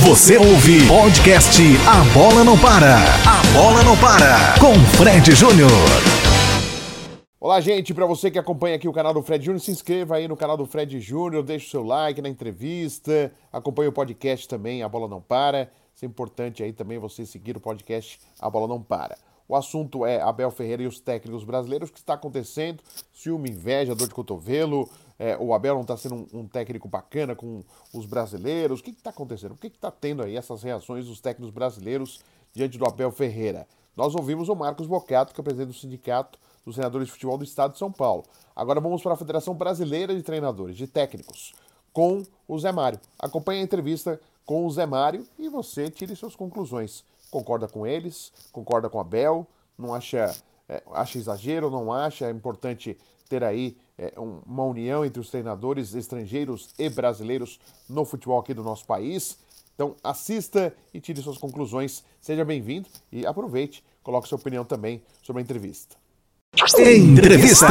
Você ouve podcast A Bola Não Para. A Bola Não Para. Com Fred Júnior. Olá, gente. Para você que acompanha aqui o canal do Fred Júnior, se inscreva aí no canal do Fred Júnior, deixe o seu like na entrevista, acompanhe o podcast também, A Bola Não Para. Isso é importante aí também você seguir o podcast A Bola Não Para. O assunto é Abel Ferreira e os técnicos brasileiros. O que está acontecendo? Ciúme, inveja, dor de cotovelo. É, o Abel não está sendo um, um, técnico bacana com os brasileiros. O que está acontecendo? O que está tendo aí essas reações dos técnicos brasileiros diante do Abel Ferreira? Nós ouvimos o Marcos Bocato, que é presidente do Sindicato dos Treinadores de Futebol do Estado de São Paulo. Agora vamos para a Federação Brasileira de Treinadores, de Técnicos, com o Zé Mário. Acompanhe a entrevista com o Zé Mário e você tire suas conclusões concorda com eles, concorda com a Bel, não acha, é, acha exagero, não acha, é importante ter aí é, uma união entre os treinadores estrangeiros e brasileiros no futebol aqui do nosso país. Então assista e tire suas conclusões. Seja bem-vindo e aproveite, coloque sua opinião também sobre a entrevista. Entrevista.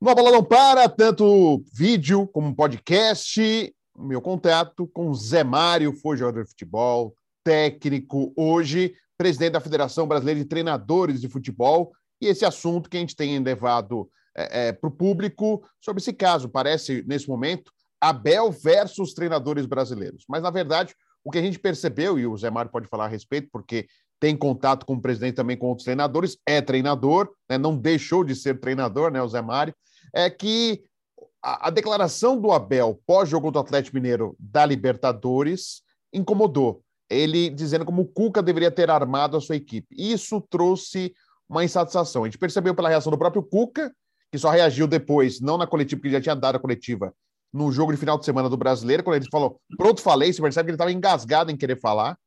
No Bola Não Para, tanto vídeo como podcast, meu contato com Zé Mário, foi jogador de futebol, técnico hoje, presidente da Federação Brasileira de Treinadores de Futebol, e esse assunto que a gente tem levado é, é, para o público sobre esse caso. Parece, nesse momento, Abel versus treinadores brasileiros. Mas, na verdade, o que a gente percebeu, e o Zé Mário pode falar a respeito, porque tem contato com o presidente também com outros treinadores, é treinador, né, não deixou de ser treinador, né, o Zé Mário, é que a, a declaração do Abel pós-jogo do Atlético Mineiro da Libertadores incomodou ele dizendo como o Cuca deveria ter armado a sua equipe. Isso trouxe uma insatisfação. A gente percebeu pela reação do próprio Cuca, que só reagiu depois, não na coletiva, porque ele já tinha dado a coletiva no jogo de final de semana do Brasileiro, quando ele falou, pronto, falei, você percebe que ele estava engasgado em querer falar.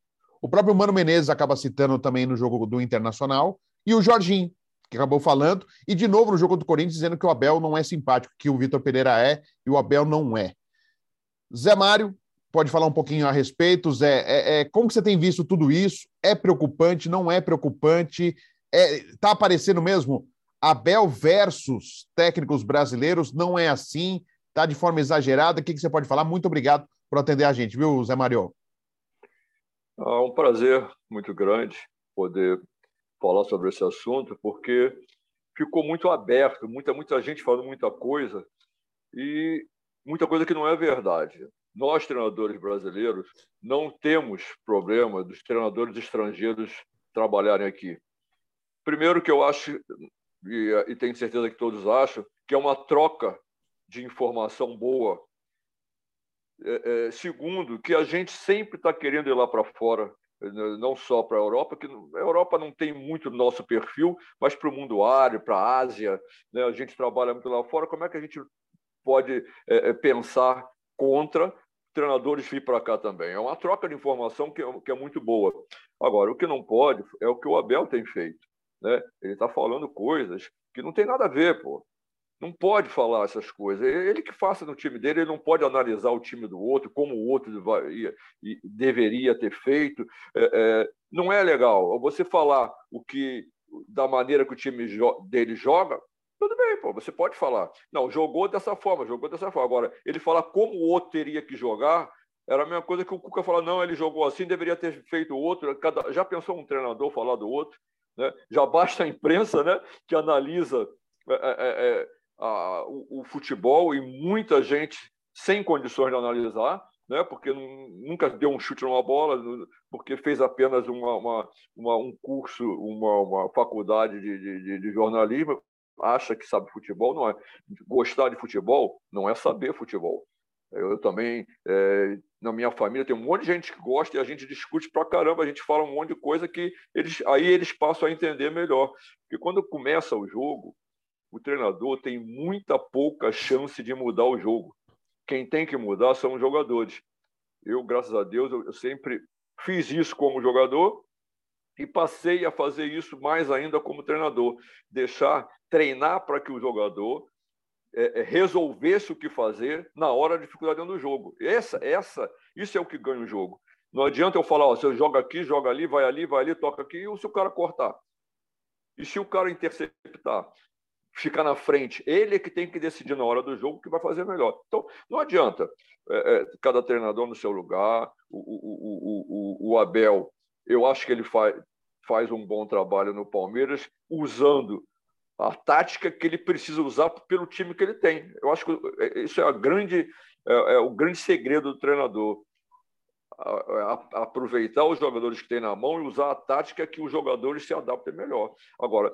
O próprio Mano Menezes acaba citando também no jogo do Internacional, e o Jorginho, que acabou falando, e de novo no jogo do Corinthians, dizendo que o Abel não é simpático, que o Vitor Pereira é e o Abel não é. Zé Mário, pode falar um pouquinho a respeito, Zé. É, é, como que você tem visto tudo isso? É preocupante? Não é preocupante? Está é, tá aparecendo mesmo Abel versus técnicos brasileiros? Não é assim? Está de forma exagerada? O que, que você pode falar? Muito obrigado por atender a gente, viu, Zé Mário? É um prazer muito grande poder falar sobre esse assunto, porque ficou muito aberto, muita, muita gente falando muita coisa e muita coisa que não é verdade nós, treinadores brasileiros, não temos problema dos treinadores estrangeiros trabalharem aqui. Primeiro, que eu acho, e, e tenho certeza que todos acham, que é uma troca de informação boa. É, é, segundo, que a gente sempre está querendo ir lá para fora, não só para a Europa, que a Europa não tem muito nosso perfil, mas para o mundo árabe, para a Ásia, né? a gente trabalha muito lá fora. Como é que a gente pode é, é pensar contra treinadores vir para cá também. É uma troca de informação que é, que é, muito boa. Agora, o que não pode é o que o Abel tem feito. Né? Ele está falando coisas que não tem nada a ver, pô. Não pode falar essas coisas. Ele que faça no time dele, ele não pode analisar o time do outro, como o outro deveria ter feito. É, é, não é legal. Você falar o que da maneira que o time dele joga, tudo bem, pô, você pode falar. Não, jogou dessa forma, jogou dessa forma. Agora, ele fala como o outro teria que jogar, era a mesma coisa que o Cuca fala, não, ele jogou assim, deveria ter feito outro. Cada... Já pensou um treinador falar do outro? Né? Já basta a imprensa né, que analisa é, é, é, é a, o, o, futebol e muita gente sem condições de analisar, né, porque nunca deu um chute numa bola, porque fez apenas uma, uma, uma um curso, uma, uma faculdade de, de, de jornalismo, acha que sabe futebol, não é. Gostar de futebol não é saber futebol. Eu também, é, na minha família, tem um monte de gente que gosta e a gente discute pra caramba, a gente fala um monte de coisa que eles, aí eles passam a entender melhor. Porque quando começa o jogo, o treinador tem muita pouca chance de mudar o jogo. Quem tem que mudar são os jogadores. Eu, graças a Deus, eu sempre fiz isso como jogador e passei a fazer isso mais ainda como treinador, deixar treinar para que o jogador é, é, resolvesse o que fazer na hora da dificuldade do jogo. Essa, essa, isso é o que ganha o jogo. Não adianta eu falar, ó, você joga aqui, joga ali, vai ali, vai ali, toca aqui, e se o cara cortar? E se o cara interceptar? ficar na frente. Ele é que tem que decidir na hora do jogo o que vai fazer melhor. Então, não adianta. É, é, cada treinador no seu lugar. O, o, o, o, Abel, eu acho que ele faz, faz um bom trabalho no Palmeiras, usando a tática que ele precisa usar pelo time que ele tem. Eu acho que é, isso é, grande, é, é o grande segredo do treinador. A, a, aproveitar os jogadores que tem na mão e usar a tática que os jogadores se adaptem melhor. Agora,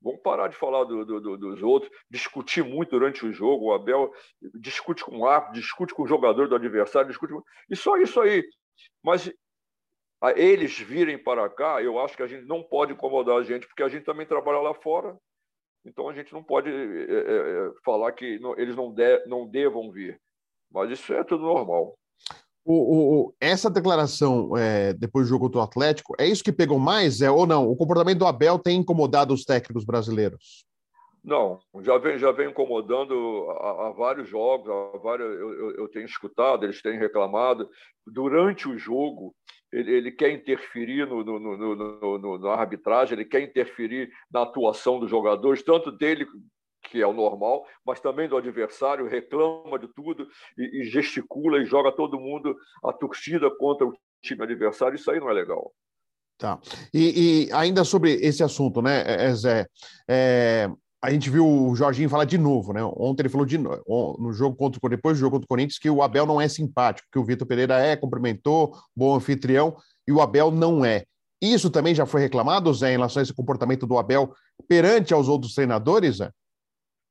Vamos parar de falar do, do, do, dos outros, discutir muito durante o jogo. O Abel discute com o árbitro, discute com o jogador do adversário, discute. E só isso aí. Mas eles virem para cá, eu acho que a gente não pode incomodar a gente, porque a gente também trabalha lá fora. Então a gente não pode é, falar que não, eles não, de, não devam vir. Mas isso é tudo normal. O, o, essa declaração é, depois do jogo do Atlético, é isso que pegou mais? É, ou não? O comportamento do Abel tem incomodado os técnicos brasileiros? Não, já vem, já vem incomodando há, vários jogos, há vários, eu, eu, eu, tenho escutado, eles têm reclamado. Durante o jogo, ele, ele quer interferir no, no, no, no, na arbitragem, ele quer interferir na atuação dos jogadores, tanto dele que é o normal, mas também do adversário, reclama de tudo e, e gesticula e joga todo mundo, a torcida contra o time adversário, isso aí não é legal. Tá. E, e ainda sobre esse assunto, né, é, é, Zé? É, a gente viu o Jorginho falar de novo, né? Ontem ele falou de no jogo contra depois do jogo contra o Corinthians que o Abel não é simpático, que o Vitor Pereira é, cumprimentou, bom anfitrião, e o Abel não é. Isso também já foi reclamado, Zé, em relação a esse comportamento do Abel perante aos outros treinadores, Zé?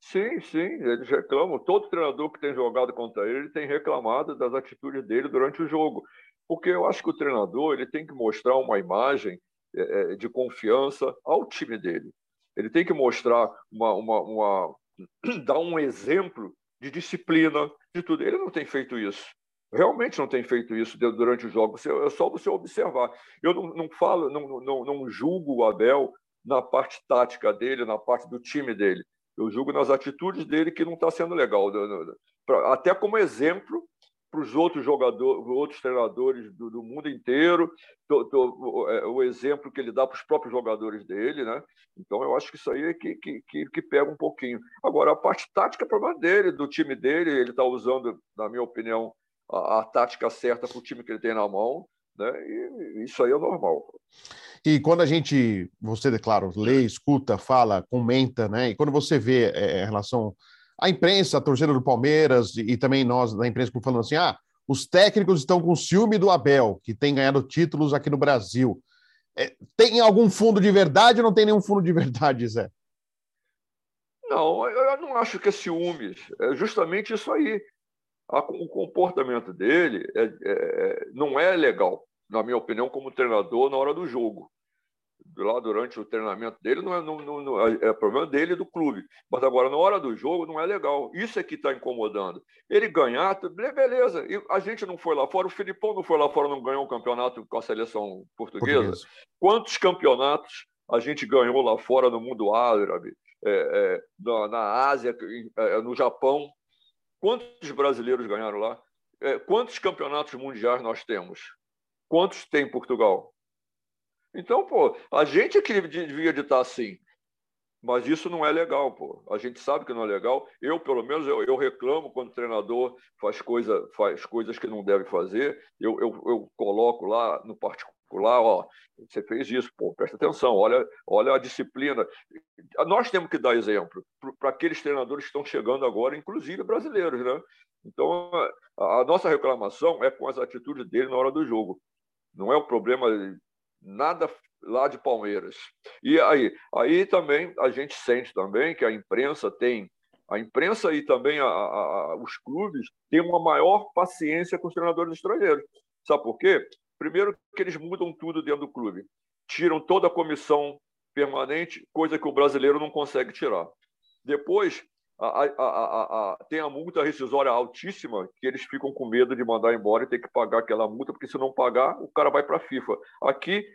Sim, sim, eles reclamam. Todo treinador que tem jogado contra ele tem reclamado das atitudes dele durante o jogo. Porque eu acho que o treinador ele tem que mostrar uma imagem é, é de confiança ao time dele. Ele tem que mostrar uma, uma, uma dar um exemplo de disciplina, de tudo. Ele não tem feito isso. Realmente não tem feito isso durante o jogo. É só você observar. Eu não, não falo, não, não, não julgo o Abel na parte tática dele, na parte do time dele. Eu julgo nas atitudes dele que não está sendo legal. Até como exemplo para os outros jogadores, outros treinadores do, do mundo inteiro, do, do, é, o exemplo que ele dá para os próprios jogadores dele, né? Então eu acho que isso aí é que, que, que, que pega um pouquinho. Agora, a parte tática é problema dele, do time dele, ele está usando, na minha opinião, a, a tática certa para o time que ele tem na mão, né? E isso aí é normal. E quando a gente, você, claro, lê, escuta, fala, comenta, né? E quando você vê é, em relação à imprensa, a torcida do Palmeiras e, e também nós da imprensa falando assim, ah, os técnicos estão com ciúme do Abel, que tem ganhado títulos aqui no Brasil. É, tem algum fundo de verdade ou não tem nenhum fundo de verdade, Zé? Não, eu não acho que é ciúmes. É justamente isso aí. O comportamento dele é, é, não é legal, na minha opinião, como treinador na hora do jogo lá durante o treinamento dele não é, não, não, é problema dele e do clube. Mas agora, na hora do jogo, não é legal. Isso é que está incomodando. Ele ganhar, beleza. E a gente não foi lá fora, o Filipão não foi lá fora, não ganhou o um campeonato com a seleção portuguesa. Quantos campeonatos a gente ganhou lá fora no mundo árabe, é, é, na, na, Ásia, é, no Japão? Quantos brasileiros ganharam lá? É, quantos campeonatos mundiais nós temos? Quantos tem Portugal? Então, pô, a gente é que devia de estar assim. Mas isso não é legal, pô. A gente sabe que não é legal. Eu, pelo menos, eu, eu reclamo quando o treinador faz, coisa, faz coisas que não deve fazer. Eu, eu, eu coloco lá no particular, ó, você fez isso, pô, presta atenção, olha, olha a disciplina. Nós temos que dar exemplo para aqueles treinadores que estão chegando agora, inclusive brasileiros, né? Então, a, a nossa reclamação é com as atitudes dele na hora do jogo. Não é o problema nada lá de Palmeiras. E aí, aí também a gente sente também que a imprensa tem a imprensa e também a, a, os clubes têm uma maior paciência com os treinadores estrangeiros. Sabe por quê? Primeiro que eles mudam tudo dentro do clube. Tiram toda a comissão permanente, coisa que o brasileiro não consegue tirar. Depois, a, a, tem a multa rescisória altíssima, que eles ficam com medo de mandar embora e ter que pagar aquela multa, porque se não pagar, o cara vai para a FIFA. Aqui,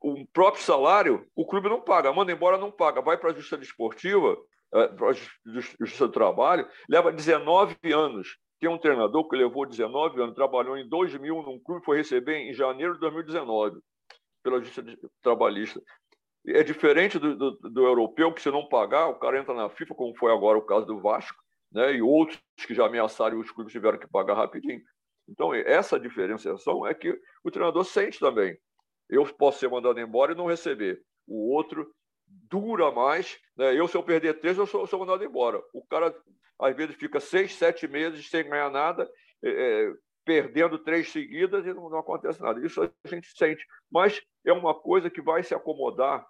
o próprio salário, o clube não paga, manda embora, não paga, vai para a Justiça Desportiva, é, para a Justiça do Trabalho, leva 19 anos. Tem um treinador que levou 19 anos, trabalhou em 2000 num clube, foi receber em janeiro de 2019 pela Justiça Trabalhista. É diferente do, do, do, europeu, que se não pagar, o cara entra na FIFA, como foi agora o caso do Vasco, né? e outros que já ameaçaram e os clubes tiveram que pagar rapidinho. Então, essa diferenciação é que o treinador sente também. Eu posso ser mandado embora e não receber. O outro dura mais. Né? Eu, se eu perder três, eu sou, sou mandado embora. O cara, às vezes, fica seis, sete meses sem ganhar nada, é, é, perdendo três seguidas e não, não, acontece nada. Isso a gente sente. Mas é uma coisa que vai se acomodar,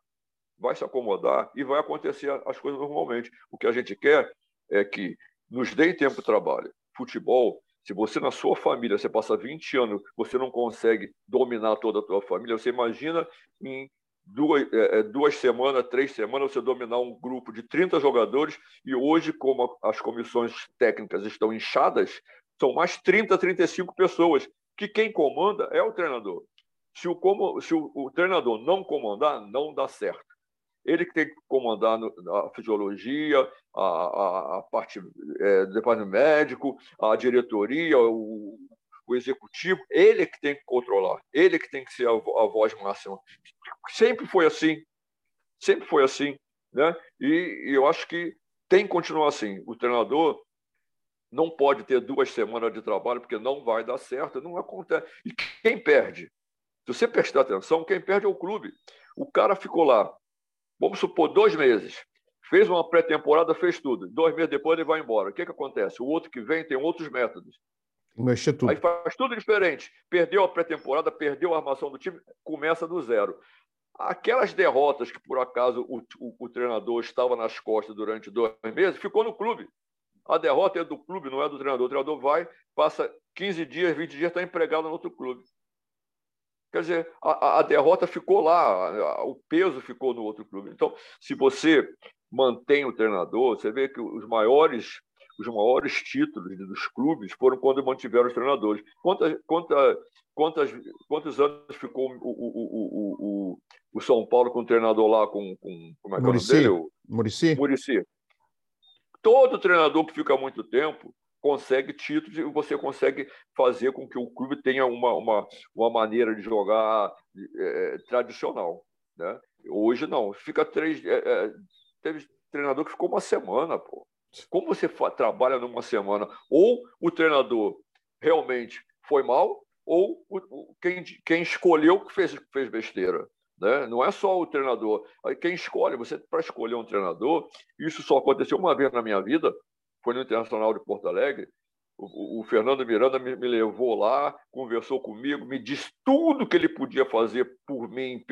vai se acomodar e vai acontecer as coisas normalmente. O que a gente quer é que nos deem tempo de trabalho. Futebol, se você na sua família, você passa 20 anos, você não consegue dominar toda a tua família, você imagina em duas, é, é, duas semanas, três semanas, você dominar um grupo de 30 jogadores e hoje, como as comissões técnicas estão inchadas, são mais 30, 35 pessoas, que quem comanda é o treinador. Se o, como, se o, o treinador não comandar, não dá certo. Ele que tem que comandar a fisiologia, a, a, a parte é, do departamento médico, a diretoria, o, o executivo, ele que tem que controlar, ele que tem que ser a, a voz máxima. Sempre foi assim, sempre foi assim, né? E, e eu acho que tem que continuar assim. O treinador não pode ter duas semanas de trabalho porque não vai dar certo, não acontece. E quem perde? Se você prestar atenção, quem perde é o clube. O cara ficou lá, vamos supor, dois meses, fez uma pré-temporada, fez tudo. Dois meses depois ele vai embora. O que, que acontece? O outro que vem tem outros métodos. Mexer tudo. Aí faz tudo diferente. Perdeu a pré-temporada, perdeu a armação do time, começa do zero. Aquelas derrotas que, por acaso, o, o, o treinador estava nas costas durante dois meses, ficou no clube. A derrota é do clube, não é do treinador. O treinador vai, passa 15 dias, 20 dias, está empregado no outro clube. Quer dizer, a, a, derrota ficou lá, o peso ficou no outro clube. Então, se você mantém o treinador, você vê que os maiores os maiores títulos dos clubes foram quando mantiveram os treinadores. Quantas, quantas, quantas, quantos anos ficou o, o, o, o, São Paulo com o treinador lá, com, com como é que Muricy. é o dele? Muricy. Muricy. Todo treinador que fica muito tempo consegue títulos e você consegue fazer com que o clube tenha uma, uma, uma maneira de jogar é, tradicional. Né? Hoje não, fica três. É, teve treinador que ficou uma semana, pô. Como você trabalha numa semana? Ou o treinador realmente foi mal, ou o, quem, quem escolheu que fez, fez besteira. Né? Não é só o treinador. Quem escolhe, você para escolher um treinador, isso só aconteceu uma vez na minha vida, foi no Internacional de Porto Alegre. O, o Fernando Miranda me, me, levou lá, conversou comigo, me disse tudo que ele podia fazer por mim,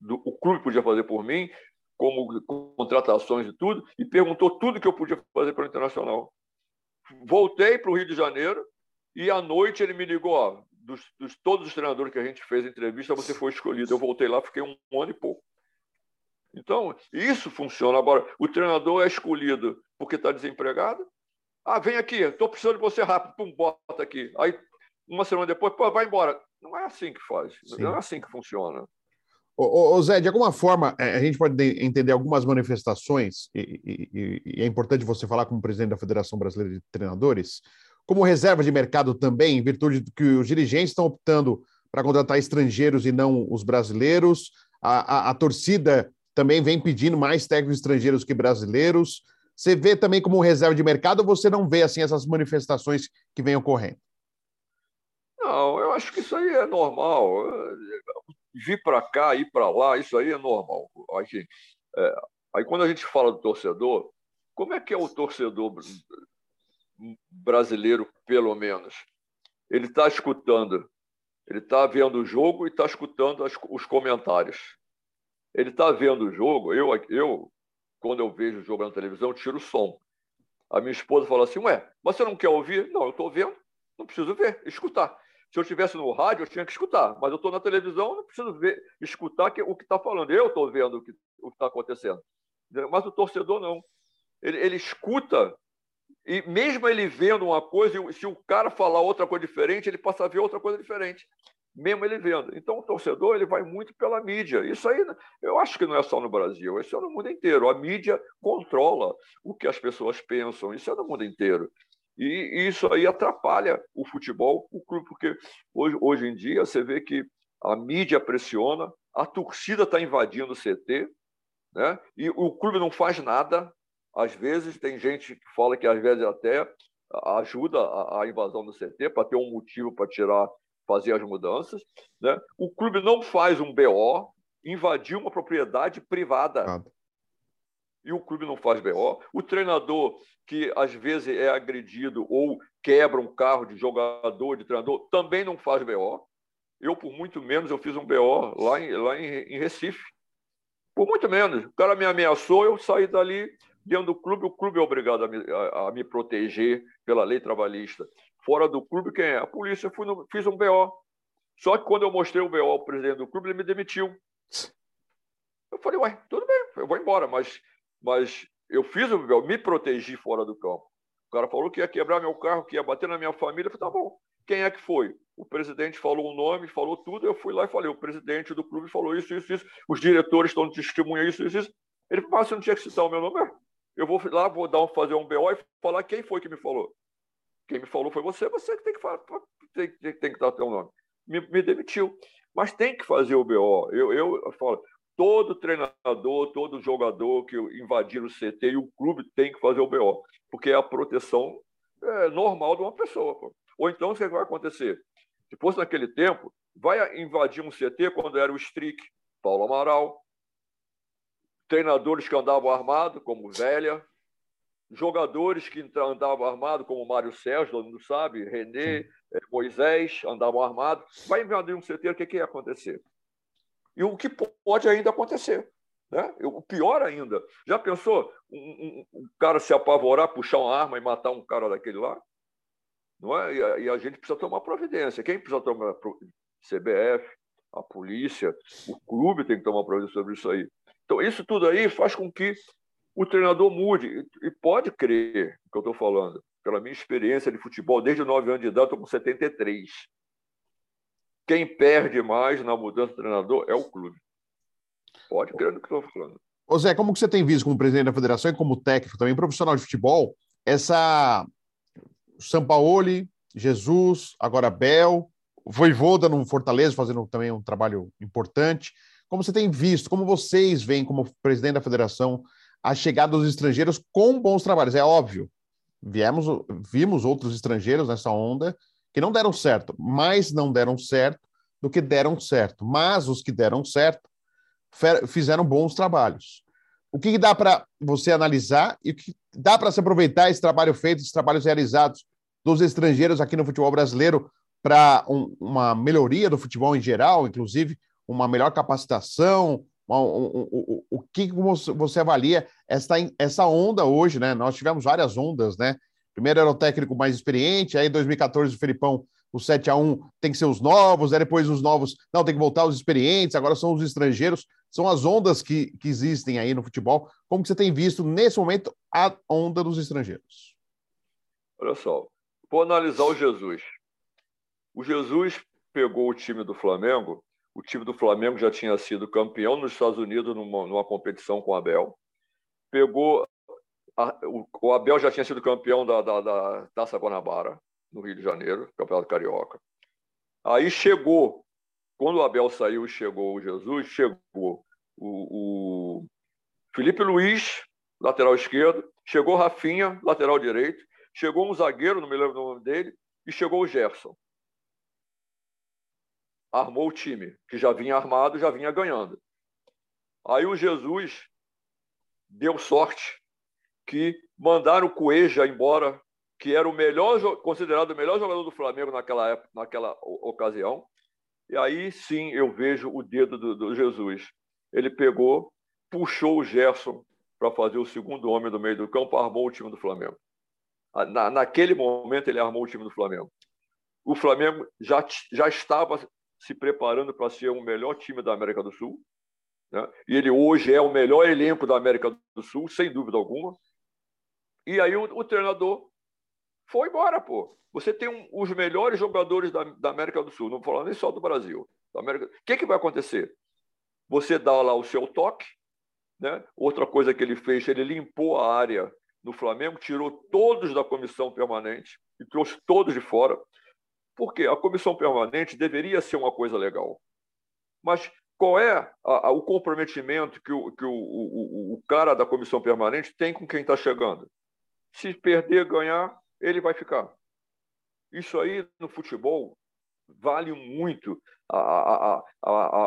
do, o clube podia fazer por mim, como contratações e tudo, e perguntou tudo que eu podia fazer para o Internacional. Voltei para o Rio de Janeiro e à noite ele me ligou: ó, dos, dos, todos os treinadores que a gente fez entrevista, você foi escolhido. Eu voltei lá, fiquei um, um ano e pouco. Então, isso funciona. Agora, o treinador é escolhido porque está desempregado. Ah, vem aqui, estou precisando de você rápido, pum, bota aqui. Aí, uma semana depois, pô, vai embora. Não é assim que faz, Sim. não é assim que funciona. Ô, ô, Zé, de alguma forma, é, a gente pode entender algumas manifestações, e, e, e, é importante você falar como presidente da Federação Brasileira de Treinadores, como reserva de mercado também, em virtude do que os dirigentes estão optando para contratar estrangeiros e não os brasileiros, a, a, a torcida também vem pedindo mais técnicos estrangeiros que brasileiros. Você vê também como reserva de mercado ou você não vê assim essas manifestações que vêm ocorrendo? Não, eu acho que isso aí é normal vir para cá, ir para lá, isso aí é normal. Aí, é, aí quando a gente fala do torcedor, como é que é o torcedor brasileiro, pelo menos? Ele está escutando, ele está vendo o jogo e está escutando as, os comentários. Ele está vendo o jogo, eu, eu, quando eu vejo o jogo na televisão, tiro o som. A minha esposa fala assim, ué, mas você não quer ouvir? Não, eu estou vendo, não preciso ver, escutar. Se eu estivesse no rádio, eu tinha que escutar, mas eu estou na televisão, não preciso ver, escutar o que está falando. Eu estou vendo o que está acontecendo. Mas o torcedor não. Ele, ele, escuta, e mesmo ele vendo uma coisa, se o cara falar outra coisa diferente, ele passa a ver outra coisa diferente, mesmo ele vendo. Então, o torcedor ele vai muito pela mídia. Isso aí, eu acho que não é só no Brasil, isso é no mundo inteiro. A mídia controla o que as pessoas pensam, isso é no mundo inteiro. E isso aí atrapalha o futebol, o clube, porque hoje, hoje em dia você vê que a mídia pressiona, a torcida está invadindo o CT, né? e o clube não faz nada. Às vezes, tem gente que fala que às vezes até ajuda a, a invasão do CT para ter um motivo para tirar, fazer as mudanças. Né? O clube não faz um BO, invadiu uma propriedade privada. Nada. E o clube não faz BO. O treinador, que às vezes é agredido ou quebra um carro de jogador, de treinador, também não faz BO. Eu, por muito menos, eu fiz um BO lá em, lá em, em Recife. Por muito menos. O cara me ameaçou, eu saí dali dentro do clube. O clube é obrigado a me, a, a me proteger pela lei trabalhista. Fora do clube, quem é? A polícia. Eu no, fiz um BO. Só que quando eu mostrei o BO ao presidente do clube, ele me demitiu. Eu falei, ué, tudo bem, eu vou embora, mas, mas eu fiz o BO, me protegi fora do campo. O cara falou que ia quebrar meu carro, que ia bater na minha família. Eu falei, tá bom. Quem é que foi? O presidente falou o nome, falou tudo. Eu fui lá e falei: o presidente do clube falou isso, isso, isso. Os diretores estão testemunhando isso, isso, isso. Ele falou: mas você não tinha que citar o meu nome? Eu vou lá, vou dar um, fazer um BO e falar quem foi que me falou. Quem me falou foi você, você que tem que falar, tem, tem, tem que dar o teu nome. Me, me, demitiu. Mas tem que fazer o BO. Eu, eu, eu falo, todo treinador, todo jogador que invadir o CT e o clube tem que fazer o BO, porque é a proteção é, normal de uma pessoa. Pô. Ou então, o que vai acontecer? Se fosse naquele tempo, vai invadir um CT quando era o Strick, Paulo Amaral, treinadores que andavam armados, como Velha, jogadores que andavam armados, como Mário Sérgio, todo mundo sabe, René, eh, Moisés, andavam armados. Vai invadir um CT, o que, que ia acontecer? E o que pode ainda acontecer. Né? O pior ainda, já pensou um, um, um cara se apavorar, puxar uma arma e matar um cara daquele lá? Não é? E a, e a gente precisa tomar providência. Quem precisa tomar CBF, a polícia, o clube tem que tomar providência sobre isso aí. Então, isso tudo aí faz com que o treinador mude. E pode crer que eu estou falando. Pela minha experiência de futebol, desde 9 anos de idade, estou com 73. Quem perde mais na mudança de treinador é o clube. Pode crer no que estou falando. Ô Zé, como que você tem visto como presidente da federação e como técnico também, profissional de futebol, essa Sampaoli, Jesus, agora Bel, Voivoda no Fortaleza fazendo também um trabalho importante. Como você tem visto, como vocês veem como presidente da federação a chegada dos estrangeiros com bons trabalhos? É óbvio, viemos, vimos outros estrangeiros nessa onda que não deram certo, mais não deram certo do que deram certo. Mas os que deram certo fizeram bons trabalhos. O que dá para você analisar e o que dá para se aproveitar esse trabalho feito, esses trabalhos realizados dos estrangeiros aqui no futebol brasileiro para um, uma melhoria do futebol em geral, inclusive uma melhor capacitação? Um, o que você avalia essa, essa onda hoje, né? Nós tivemos várias ondas, né? Primeiro era o técnico mais experiente, aí em 2014 o Felipão, o 7 a 1 tem que ser os novos, aí depois os novos, não, tem que voltar os experientes, agora são os estrangeiros. São as ondas que, que existem aí no futebol. Como que você tem visto, nesse momento, a onda dos estrangeiros? Olha só, vou analisar o Jesus. O Jesus pegou o time do Flamengo, o time do Flamengo já tinha sido campeão nos Estados Unidos numa, numa competição com o Abel. Pegou. A, o, o, Abel já tinha sido campeão da, da, da Taça Guanabara, no Rio de Janeiro, Campeonato Carioca. Aí chegou, quando o Abel saiu chegou o Jesus, chegou o, o Felipe Luiz, lateral esquerdo, chegou Rafinha, lateral direito, chegou um zagueiro, não me lembro o nome dele, e chegou o Gerson armou o time, que já vinha armado, já vinha ganhando. Aí o Jesus deu sorte que mandaram o Cueja embora, que era o melhor, considerado o melhor jogador do Flamengo naquela época, naquela ocasião. E aí sim eu vejo o dedo do, do Jesus. Ele pegou, puxou o Gerson para fazer o segundo homem do meio do campo, armou o time do Flamengo. Na, naquele momento ele armou o time do Flamengo. O Flamengo já, já estava se preparando para ser o melhor time da América do Sul. Né? E ele hoje é o melhor elenco da América do Sul, sem dúvida alguma. E aí o, o treinador foi embora, pô. Você tem um, os melhores jogadores da, da, América do Sul, não vou falar nem só do Brasil. Da América... O que, que vai acontecer? Você dá lá o seu toque. Né? Outra coisa que ele fez, ele limpou a área no Flamengo, tirou todos da comissão permanente e trouxe todos de fora. Porque a comissão permanente deveria ser uma coisa legal. Mas qual é a, a, o comprometimento que, o, que o, o, o cara da comissão permanente tem com quem está chegando. Se perder, ganhar, ele vai ficar. Isso aí no futebol vale muito a,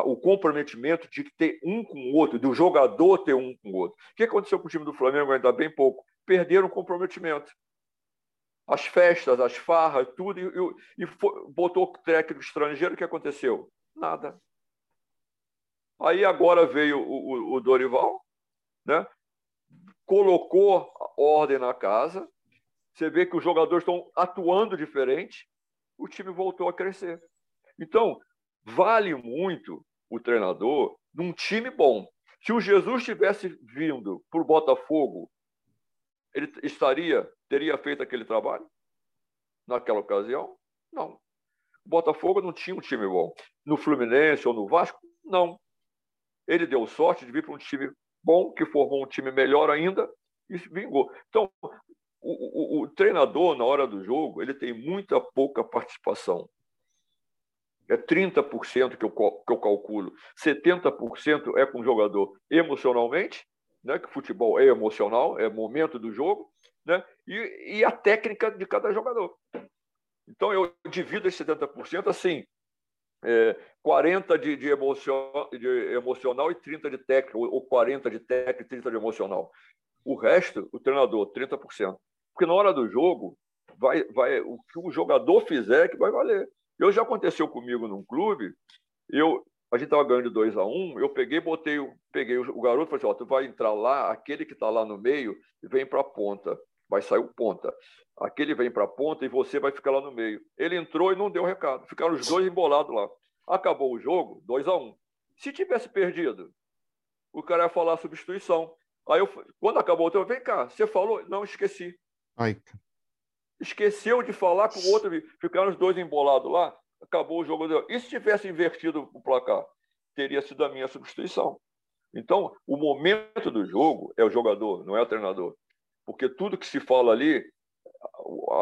o comprometimento de ter um com o outro, do jogador ter um com o outro. O que aconteceu com o time do Flamengo ainda bem pouco? Perderam o comprometimento as festas, as farras, tudo, e, e foi, botou o técnico estrangeiro, o que aconteceu? Nada. Aí agora veio o, o, o Dorival, né? colocou ordem na casa, você vê que os jogadores estão atuando diferente, o time voltou a crescer. Então, vale muito o treinador num time bom. Se o Jesus tivesse vindo para o Botafogo, ele estaria teria feito aquele trabalho naquela ocasião? Não. O Botafogo não tinha um time bom. No Fluminense ou no Vasco? Não. Ele deu sorte de vir para um time bom, que formou um time melhor ainda e vingou. Então, o, o, o treinador, na hora do jogo, ele tem muita pouca participação. É 30% que eu, que eu calculo. 70% é com o jogador emocionalmente, né, que futebol é emocional, é momento do jogo, né? E, e a técnica de cada jogador. Então, eu divido esse 70% assim: é, 40% de, de, emocion, de emocional e 30% de técnico, ou 40% de técnico e 30% de emocional. O resto, o treinador, 30%. Porque na hora do jogo, vai, vai, o que o jogador fizer que vai valer. Eu já aconteceu comigo num clube, eu, a gente estava ganhando 2 a 1 um, eu peguei, botei, peguei o garoto e falei assim, ó, tu vai entrar lá, aquele que está lá no meio, vem para a ponta vai sair o ponta. Aquele vem para a ponta e você vai ficar lá no meio. Ele entrou e não deu recado. Ficaram os dois embolados lá. Acabou o jogo, 2 a 1 um. Se tivesse perdido, o cara ia falar substituição. Aí eu, quando acabou o tempo, vem cá, você falou? Não, esqueci. Ai. Esqueceu de falar com o outro, ficaram os dois embolados lá, acabou o jogo. E se tivesse invertido o placar? Teria sido a minha substituição. Então, o momento do jogo é o jogador, não é o treinador porque tudo que se fala ali,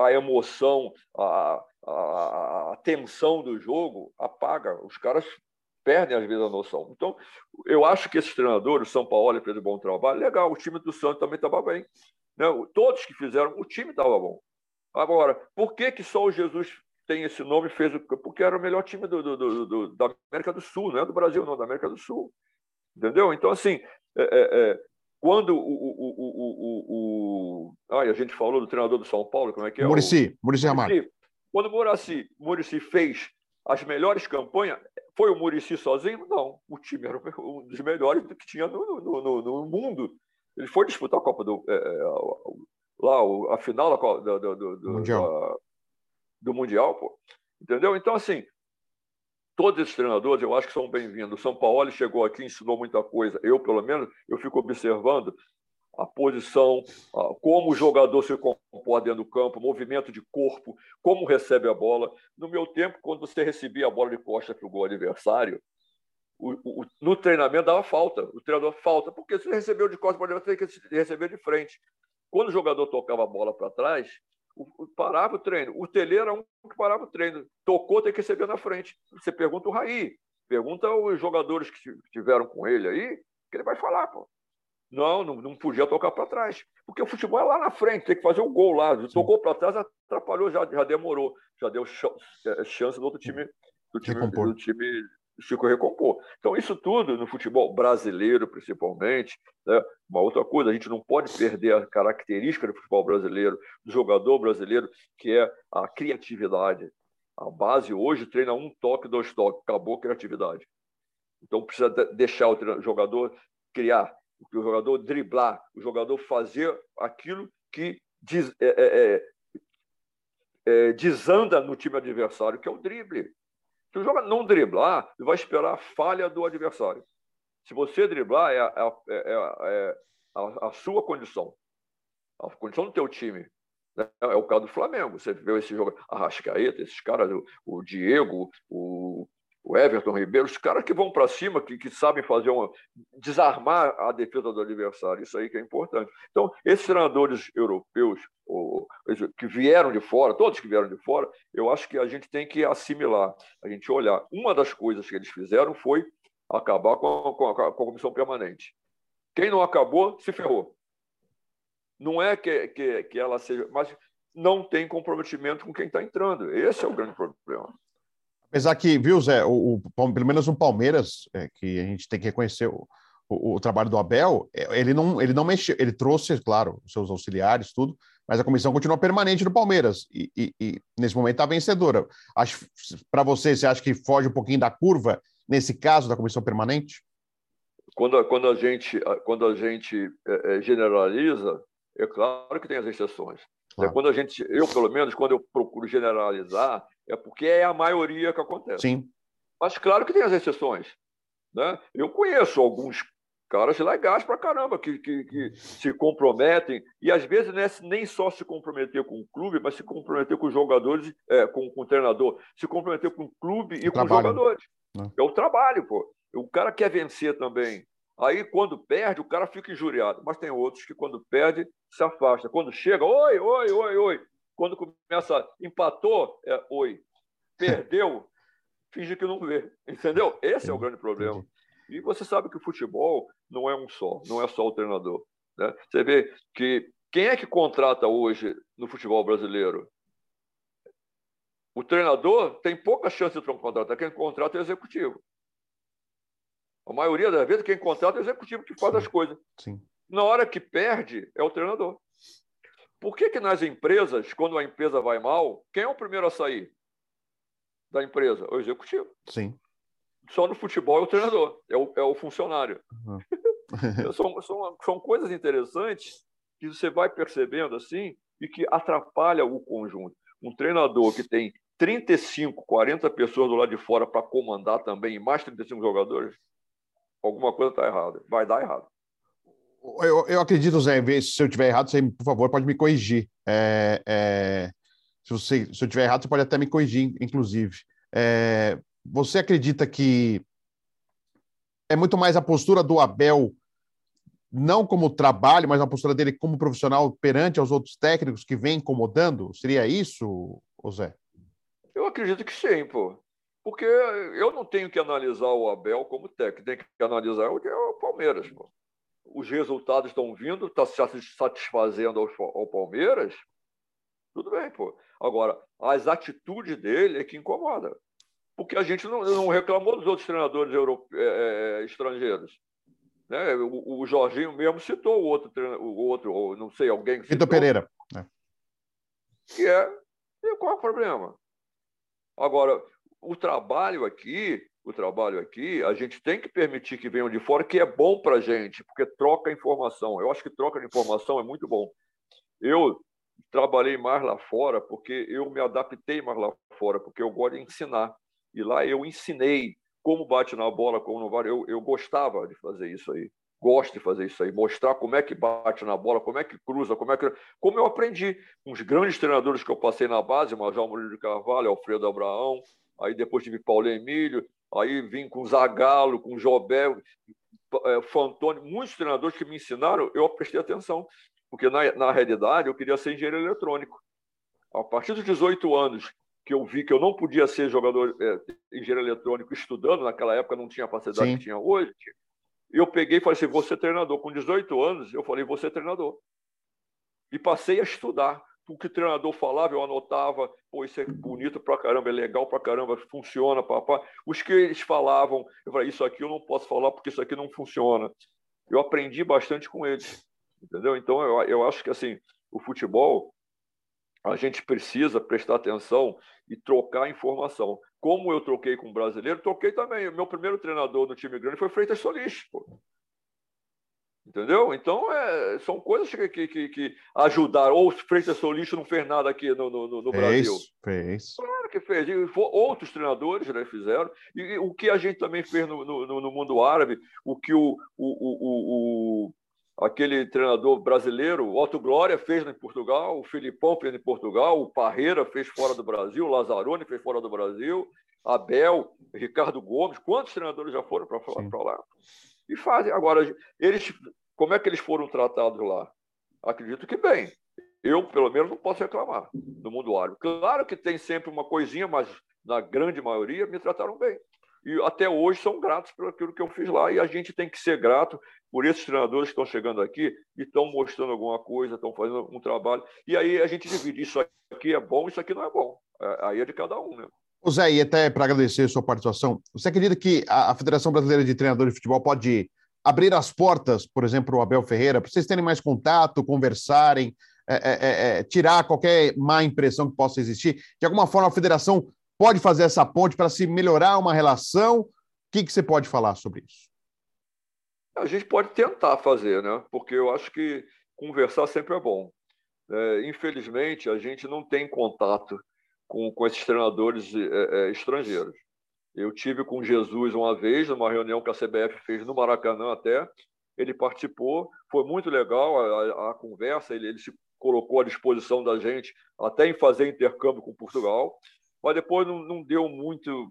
a emoção, a, a, a tensão do jogo apaga, os caras perdem às vezes a noção. Então, eu acho que esses treinadores, São Paulo fez um bom trabalho, legal, o time do Santos também estava bem. Né? Todos que fizeram, o time estava bom. Agora, por que, que só o Jesus tem esse nome fez porque era o melhor time do, do, do, do, da América do Sul, não é do Brasil, não, da América do Sul. Entendeu? Então, assim, é, é, é quando o, o, o, o, o, a gente falou do treinador do São Paulo, como é que é? Murici, Murici Amaro. Quando o Murici, Murici fez as melhores campanhas, foi o Murici sozinho? Não. O time era um dos melhores que tinha no, no, no, no mundo. Ele foi disputar a Copa do. É, é lá, a final do, do, do, do Mundial. Da, do Mundial, pô. Entendeu? Então, assim, todos esses treinadores eu acho que são bem-vindos. O São Paulo chegou aqui, ensinou muita coisa. Eu, pelo menos, eu fico observando a posição, como o jogador se comporta dentro do campo, movimento de corpo, como recebe a bola. No meu tempo, quando você recebia a bola de costa para o gol adversário, o, o, no treinamento dava falta. O treinador falta, porque se recebeu de costa, você tem que receber de frente. Quando o jogador tocava a bola para trás, parava o treino. O Tele era um que parava o treino. Tocou, tem que receber na frente. Você pergunta o Raí, pergunta os jogadores que estiveram com ele aí, que ele vai falar, pô. Não, não, não podia tocar para trás. Porque o futebol é lá na frente, tem que fazer o um gol lá. Tocou para trás, atrapalhou, já, já demorou. Já deu é, chance do outro time, do time, do time Chico recompor. Então, isso tudo no futebol brasileiro, principalmente, né? uma outra coisa, a gente não pode perder a característica do futebol brasileiro, do jogador brasileiro, que é a criatividade. A base hoje treina um toque, dois toques, acabou a criatividade. Então, precisa deixar o jogador criar, o jogador driblar, o jogador fazer aquilo que diz, é, é, é, é desanda no time adversário, que é o drible. Se o jogador não driblar, vai esperar a falha do adversário. Se você driblar, é a, é, é, é a, a sua condição. A condição do teu time. Né? É o caso do Flamengo. Você vê esse jogo, a Rascaeta, esses caras, o Diego, o, o Everton Ribeiro, os caras que vão para cima, que, que sabem fazer uma. desarmar a defesa do adversário, isso aí que é importante. Então, esses treinadores europeus, ou, que vieram de fora, todos que vieram de fora, eu acho que a gente tem que assimilar, a gente olhar. Uma das coisas que eles fizeram foi acabar com, com, com a comissão permanente. Quem não acabou, se ferrou. Não é que, que, que ela seja. Mas não tem comprometimento com quem está entrando. Esse é o grande problema. Apesar que, viu, Zé, o, o pelo menos no Palmeiras, é, que a gente tem que reconhecer o, o, o, trabalho do Abel, é, ele não, ele não mexeu, ele trouxe, claro, os seus auxiliares, tudo, mas a comissão continua permanente no Palmeiras e, e, e nesse momento está vencedora. Acho para você, você acha que foge um pouquinho da curva nesse caso da comissão permanente? Quando, quando a gente, quando a gente é, é generaliza, é claro que tem as exceções. Claro. É quando a gente, eu pelo menos, quando eu procuro generalizar, é porque é a maioria que acontece. Sim. Mas claro que tem as exceções. Né? Eu conheço alguns caras legais pra caramba, que, que, que, se comprometem, e às vezes não é nem só se comprometer com o clube, mas se comprometer com os jogadores, é, com, com o treinador, se comprometer com o clube e o com trabalho. os jogadores. Não. É o trabalho, pô. O cara quer vencer também. Aí, quando perde, o cara fica injuriado. Mas tem outros que, quando perde, se afasta. Quando chega, oi, oi, oi, oi. Quando começa, empatou, é oi. Perdeu, finge que não vê. Entendeu? Esse é o grande problema. E você sabe que o futebol não é um só, não é só o treinador. Né? Você vê que quem é que contrata hoje no futebol brasileiro? O treinador tem pouca chance de contratar. Quem contrata é o executivo. A maioria das vezes, quem contrata é o executivo que faz Sim. as coisas. Sim. Na hora que perde, é o treinador. Por que, que nas empresas, quando a empresa vai mal, quem é o primeiro a sair da empresa? O executivo. Sim. Só no futebol é o treinador, é o, é o funcionário. Uhum. são, são, são coisas interessantes que você vai percebendo assim e que atrapalha o conjunto. Um treinador que tem 35, 40 pessoas do lado de fora para comandar também, e mais 35 jogadores, alguma coisa está errada. Vai dar errado. Eu, eu acredito, Zé, se eu tiver errado, você, por favor, pode me corrigir. É, é, se, você, se eu tiver errado, você pode até me corrigir, inclusive. É, você acredita que é muito mais a postura do Abel, não como trabalho, mas a postura dele como profissional perante aos outros técnicos que vem incomodando? Seria isso, Zé? Eu acredito que sim, pô. Porque eu não tenho que analisar o Abel como técnico, tem que analisar o Palmeiras. Pô. Os resultados estão vindo, está satisfazendo ao, ao Palmeiras, tudo bem, pô. Agora, as atitudes dele é que incomoda. Porque a gente não, não reclamou dos outros treinadores europe... é, estrangeiros. Né? O, o, Jorginho mesmo citou o outro, o outro ou não sei, alguém. Vitor Pereira. É. Que é. E qual é o problema? Agora, o trabalho aqui, o trabalho aqui, a gente tem que permitir que venham de fora, que é bom para a gente, porque troca informação. Eu acho que troca de informação é muito bom. Eu trabalhei mais lá fora porque eu me adaptei mais lá fora, porque eu gosto de ensinar. E lá eu ensinei como bate na bola, como não vale. Eu, eu gostava de fazer isso aí. Gosto de fazer isso aí, mostrar como é que bate na bola, como é que cruza, como é que. Como eu aprendi. Uns grandes treinadores que eu passei na base, Major Murilo de Carvalho, Alfredo Abraão, aí depois tive Paulo Emílio, aí vim com Zagallo, com Jobel, é, Fantoni, muitos treinadores que me ensinaram, eu prestei atenção, porque na, na realidade eu queria ser engenheiro eletrônico. A partir dos 18 anos que eu vi que eu não podia ser jogador é, engenheiro eletrônico estudando, naquela época não tinha a facilidade Sim. que tinha hoje, eu peguei e falei assim, vou ser treinador. Com 18 anos, eu falei, vou ser treinador. E passei a estudar o que o treinador falava, eu anotava, pô, isso é bonito pra caramba, é legal pra caramba, funciona, papá. Os que eles falavam, eu falei, isso aqui eu não posso falar porque isso aqui não funciona. Eu aprendi bastante com eles, entendeu? Então, eu, eu acho que, assim, o futebol, a gente precisa prestar atenção e trocar informação. Como eu troquei com o brasileiro, troquei também. Meu primeiro treinador no time grande foi Freitas Solis, pô. Entendeu? Então, é, são coisas que, que, que ajudaram. Ou o Freitas Solista não fez nada aqui no, no, no Brasil. Fez. Claro que fez. E outros treinadores né, fizeram. E, e, o que a gente também fez no, no, no mundo árabe, o que o, o, o, o, aquele treinador brasileiro, o Otto Glória, fez em Portugal, o Filipão fez em Portugal, o Parreira fez fora do Brasil, o Lazzaroni fez fora do Brasil, Abel, Ricardo Gomes. Quantos treinadores já foram para lá? E fazem. Agora, eles, como é que eles foram tratados lá? Acredito que bem. Eu, pelo menos, não posso reclamar no mundo árabe. Claro que tem sempre uma coisinha, mas na grande maioria me trataram bem. e até hoje são gratos por aquilo que eu fiz lá. E a gente tem que ser grato por esses treinadores que estão chegando aqui e estão mostrando alguma coisa, estão fazendo um trabalho. E aí a gente divide: isso aqui é bom, isso aqui não é bom. É, aí é de cada um, né? Zé, e até para agradecer a sua participação, você acredita que a Federação Brasileira de Treinadores de Futebol pode abrir as portas, por exemplo, o Abel Ferreira, para vocês terem mais contato, conversarem, é, é, é, é, tirar qualquer má impressão que possa existir? De alguma forma, a federação pode fazer essa ponte para se melhorar uma relação? O que, que você pode falar sobre isso? A gente pode tentar fazer, né? Porque eu acho que conversar sempre é bom. É, infelizmente, a gente não tem contato com, com esses treinadores é, é, estrangeiros. Eu tive com Jesus uma vez, numa reunião que a CBF fez no Maracanã até. Ele participou, foi muito legal a, a, a conversa, ele, ele se colocou à disposição da gente até em fazer intercâmbio com Portugal, mas depois não, não deu muito.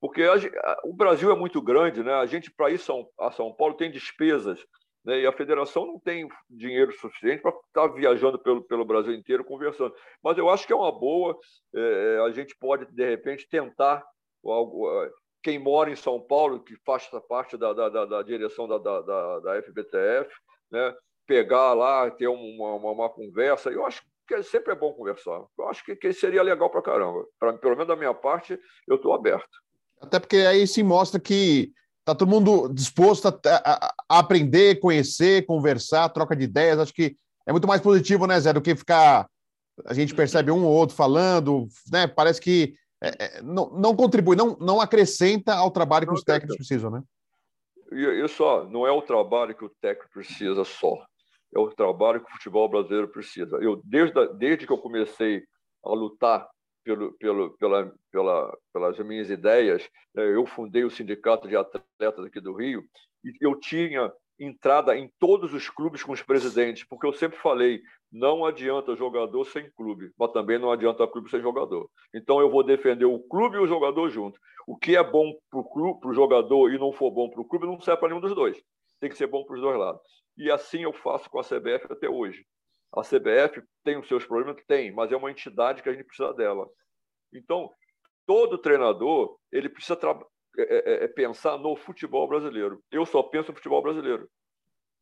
Porque a, o Brasil é muito grande, né? a gente, para ir São, a São Paulo, tem despesas né? e a federação não tem dinheiro suficiente para estar tá viajando pelo, pelo Brasil inteiro conversando. Mas eu acho que é uma boa, é, é a gente pode, de repente, tentar. Algo, é, quem mora em São Paulo, que faz parte da, da, da, da direção da, da, da, FBTF, né? pegar lá, ter uma, uma, uma, conversa. Eu acho que sempre é bom conversar. Eu acho que, que seria legal para caramba. Pra, pelo menos da minha parte, eu estou aberto. Até porque aí se mostra que Está todo mundo disposto a, a, a, aprender, conhecer, conversar, troca de ideias. Acho que é muito mais positivo, né, Zé, do que ficar. A gente percebe um ou outro falando, né? Parece que é, é, não, não contribui, não, não acrescenta ao trabalho que os técnicos precisam, né? E, e só, não é o trabalho que o técnico precisa só, é o trabalho que o futebol brasileiro precisa. Eu, desde, desde que eu comecei a lutar pelo, pelo, pela, pela, pelas minhas ideias. Né? Eu fundei o Sindicato de Atletas aqui do Rio e eu tinha entrada em todos os clubes com os presidentes, porque eu sempre falei, não adianta jogador sem clube, mas também não adianta clube sem jogador. Então eu vou defender o clube e o jogador junto. O que é bom para o jogador e não for bom para o clube não serve para nenhum dos dois. Tem que ser bom para os dois lados. E assim eu faço com a CBF até hoje. A CBF tem os seus problemas? Tem, mas é uma entidade que a gente precisa dela. Então, todo treinador ele precisa é, é, é, é, pensar no futebol brasileiro. Eu só penso no futebol brasileiro.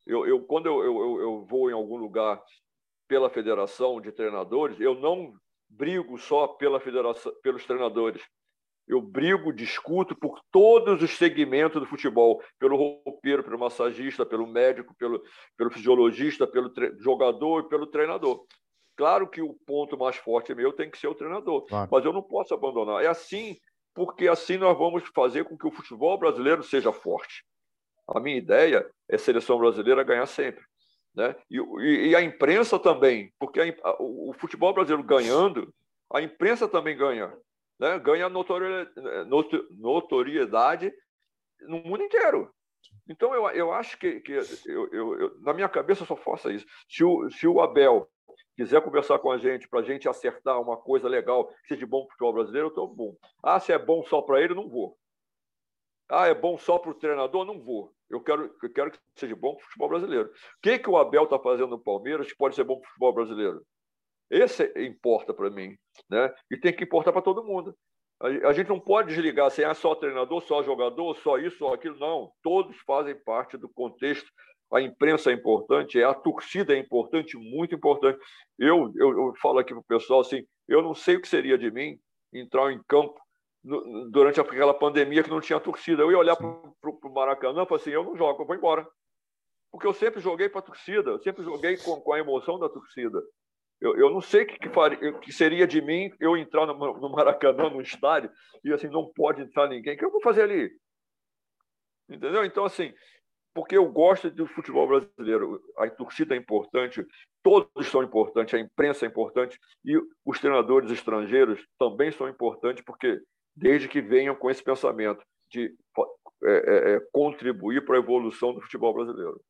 Eu, eu quando eu, eu, eu vou em algum lugar pela federação de treinadores, eu não brigo só pela federação, pelos treinadores. Eu brigo, discuto por todos os segmentos do futebol, pelo roupeiro, pelo massagista, pelo médico, pelo, pelo fisiologista, pelo jogador e pelo treinador. Claro que o ponto mais forte meu tem que ser o treinador, claro. mas eu não posso abandonar. É assim, porque assim nós vamos fazer com que o futebol brasileiro seja forte. A minha ideia é a seleção brasileira ganhar sempre. Né? E, e, e a imprensa também, porque a, a, o futebol brasileiro ganhando, a imprensa também ganha né, ganha notoriedade no mundo inteiro. Então, eu, eu acho que, que eu, eu, eu, na minha cabeça só faço isso. Se o, se o Abel quiser conversar com a gente para a gente acertar uma coisa legal que seja bom para o futebol brasileiro, eu estou bom. Ah, se é bom só para ele, não vou. Ah, é bom só para o treinador? Não vou. Eu quero, eu quero que seja bom para o futebol brasileiro. O que, que o Abel está fazendo no Palmeiras que pode ser bom para o futebol brasileiro? Esse importa para mim, né? E tem que importar para todo mundo. A gente não pode desligar assim, é só treinador, só jogador, só isso, só aquilo. Não, todos fazem parte do contexto. A imprensa é importante, a torcida é importante, muito importante. Eu, eu, eu falo aqui para o pessoal assim, eu não sei o que seria de mim entrar em campo no, durante aquela pandemia que não tinha torcida. Eu ia olhar para o Maracanã e falar assim, eu não jogo, eu vou embora. Porque eu sempre joguei para a torcida, eu sempre joguei com, com a emoção da torcida. Eu, eu não sei o que, que, que seria de mim eu entrar no, no Maracanã, no estádio, e assim, não pode entrar ninguém. O que eu vou fazer ali? Entendeu? Então, assim, porque eu gosto do futebol brasileiro. A torcida é importante, todos são importantes, a imprensa é importante e os treinadores estrangeiros também são importantes, porque desde que venham com esse pensamento de é, é, é contribuir para a evolução do futebol brasileiro.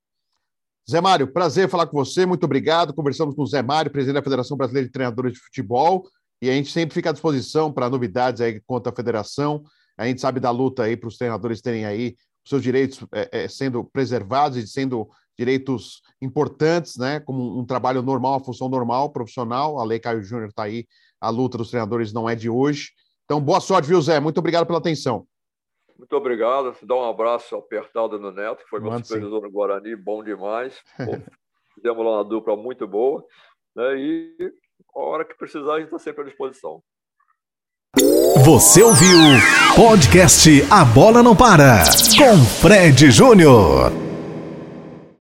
Zé Mário, prazer falar com você, muito obrigado. Conversamos com o Zé Mário, presidente da Federação Brasileira de Treinadores de Futebol, e a gente sempre fica à disposição para novidades aí quanto à federação. A gente sabe da luta aí para os treinadores terem aí seus direitos é, é, sendo preservados e sendo direitos importantes, né? Como um trabalho normal, uma função normal, profissional. A Lei Caio Júnior está aí, a luta dos treinadores não é de hoje. Então, boa sorte, viu, Zé? Muito obrigado pela atenção. Muito obrigado. Dá um abraço apertado no Neto, que foi meu Mano, supervisor sim. no Guarani, bom demais. Pô, fizemos lá uma dupla muito boa. Né? E a hora que precisar, a gente está sempre à disposição. Você ouviu podcast A Bola Não Para com Fred Júnior.